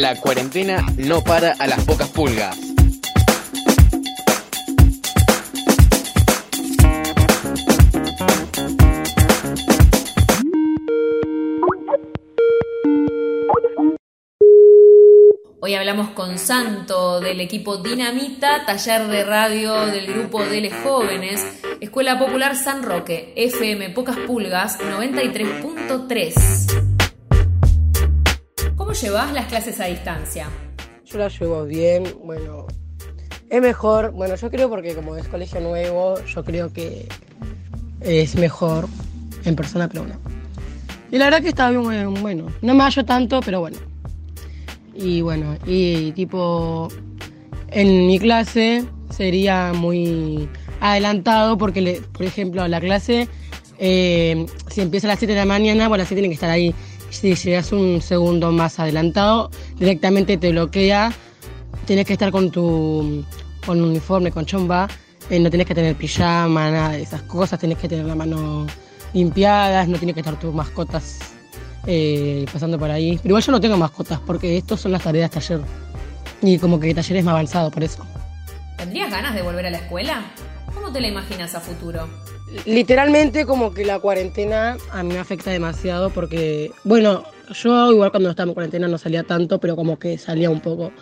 La cuarentena no para a las pocas pulgas. Hoy hablamos con Santo del equipo Dinamita, taller de radio del grupo de Jóvenes, Escuela Popular San Roque, FM Pocas Pulgas 93.3. ¿Cómo llevas las clases a distancia? Yo las llevo bien, bueno, es mejor, bueno, yo creo porque como es colegio nuevo, yo creo que es mejor en persona, pero bueno. Y la verdad que está bien, bueno, no me hallo tanto, pero bueno. Y bueno, y tipo, en mi clase sería muy adelantado porque, por ejemplo, la clase, eh, si empieza a las 7 de la mañana, bueno, las 7 tienen que estar ahí. Si llegas un segundo más adelantado, directamente te bloquea. Tienes que estar con tu con uniforme, con chomba. Eh, no tienes que tener pijama, nada de esas cosas. Tienes que tener la mano limpiadas, no tienes que estar tus mascotas eh, pasando por ahí. Pero igual yo no tengo mascotas porque estos son las tareas taller. Y como que taller es más avanzado por eso. ¿Tendrías ganas de volver a la escuela? ¿Cómo te la imaginas a futuro? Literalmente como que la cuarentena a mí me afecta demasiado porque, bueno, yo igual cuando estaba en cuarentena no salía tanto, pero como que salía un poco.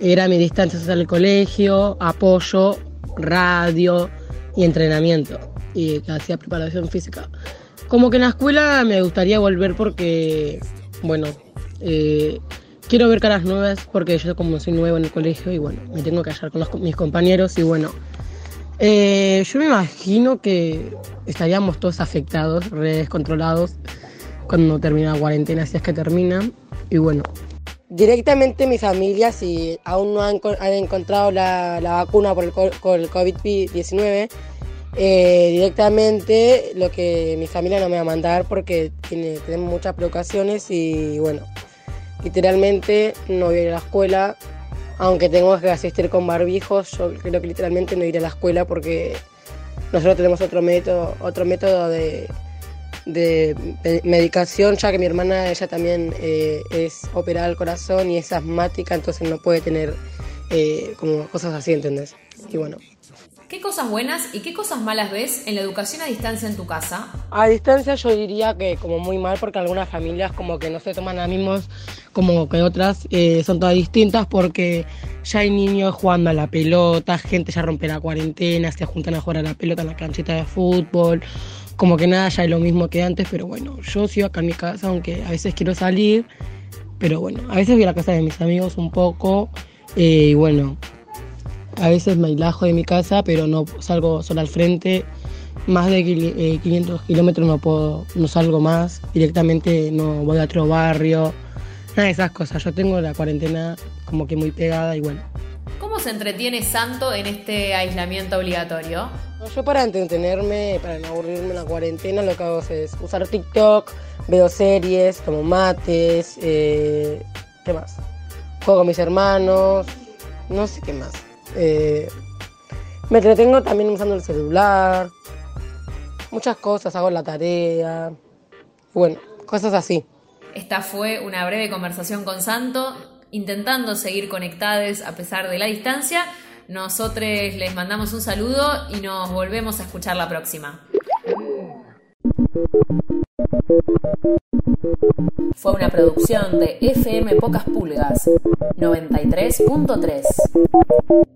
Era mi distancia social el colegio, apoyo, radio y entrenamiento. Y hacía preparación física. Como que en la escuela me gustaría volver porque, bueno, eh, quiero ver caras nuevas porque yo como soy nuevo en el colegio y bueno, me tengo que hallar con mis compañeros y bueno, eh, yo me imagino que estaríamos todos afectados, redes controlados cuando termina la cuarentena, si es que termina y bueno. Directamente mi familia, si aún no han, encontrado la, vacuna por el, por el COVID-19, eh, directamente lo que mi familia no me va a mandar porque tiene, tenemos muchas preocupaciones y bueno, literalmente no voy a ir a la escuela, aunque tengo que asistir con barbijos, yo creo que literalmente no iré a la escuela porque nosotros tenemos otro método, otro método de, medicación, ya que mi hermana ella también eh, es operada al corazón y es asmática, entonces no puede tener eh, como cosas así, ¿entendés? Y bueno. ¿Qué cosas buenas y qué cosas malas ves en la educación a distancia en tu casa? A distancia yo diría que como muy mal porque algunas familias como que no se toman a mismos como que otras eh, son todas distintas porque ya hay niños jugando a la pelota, gente ya rompe la cuarentena, se juntan a jugar a la pelota en la canchita de fútbol, como que nada ya es lo mismo que antes, pero bueno, yo sigo acá en mi casa aunque a veces quiero salir, pero bueno, a veces voy a la casa de mis amigos un poco eh, y bueno, a veces me ilajo de mi casa, pero no salgo solo al frente. Más de 500 eh, kilómetros no puedo, no salgo más. Directamente no voy a otro barrio. Nada de esas cosas. Yo tengo la cuarentena como que muy pegada y bueno. ¿Cómo se entretiene Santo en este aislamiento obligatorio? Yo para entretenerme, para no aburrirme en la cuarentena, lo que hago es usar TikTok, veo series, tomo mates, eh, ¿qué más? Juego con mis hermanos, no sé qué más. Eh, me entretengo también usando el celular, muchas cosas, hago la tarea, bueno, cosas así. Esta fue una breve conversación con Santo, intentando seguir conectados a pesar de la distancia. Nosotros les mandamos un saludo y nos volvemos a escuchar la próxima. Fue una producción de FM Pocas Pulgas 93.3.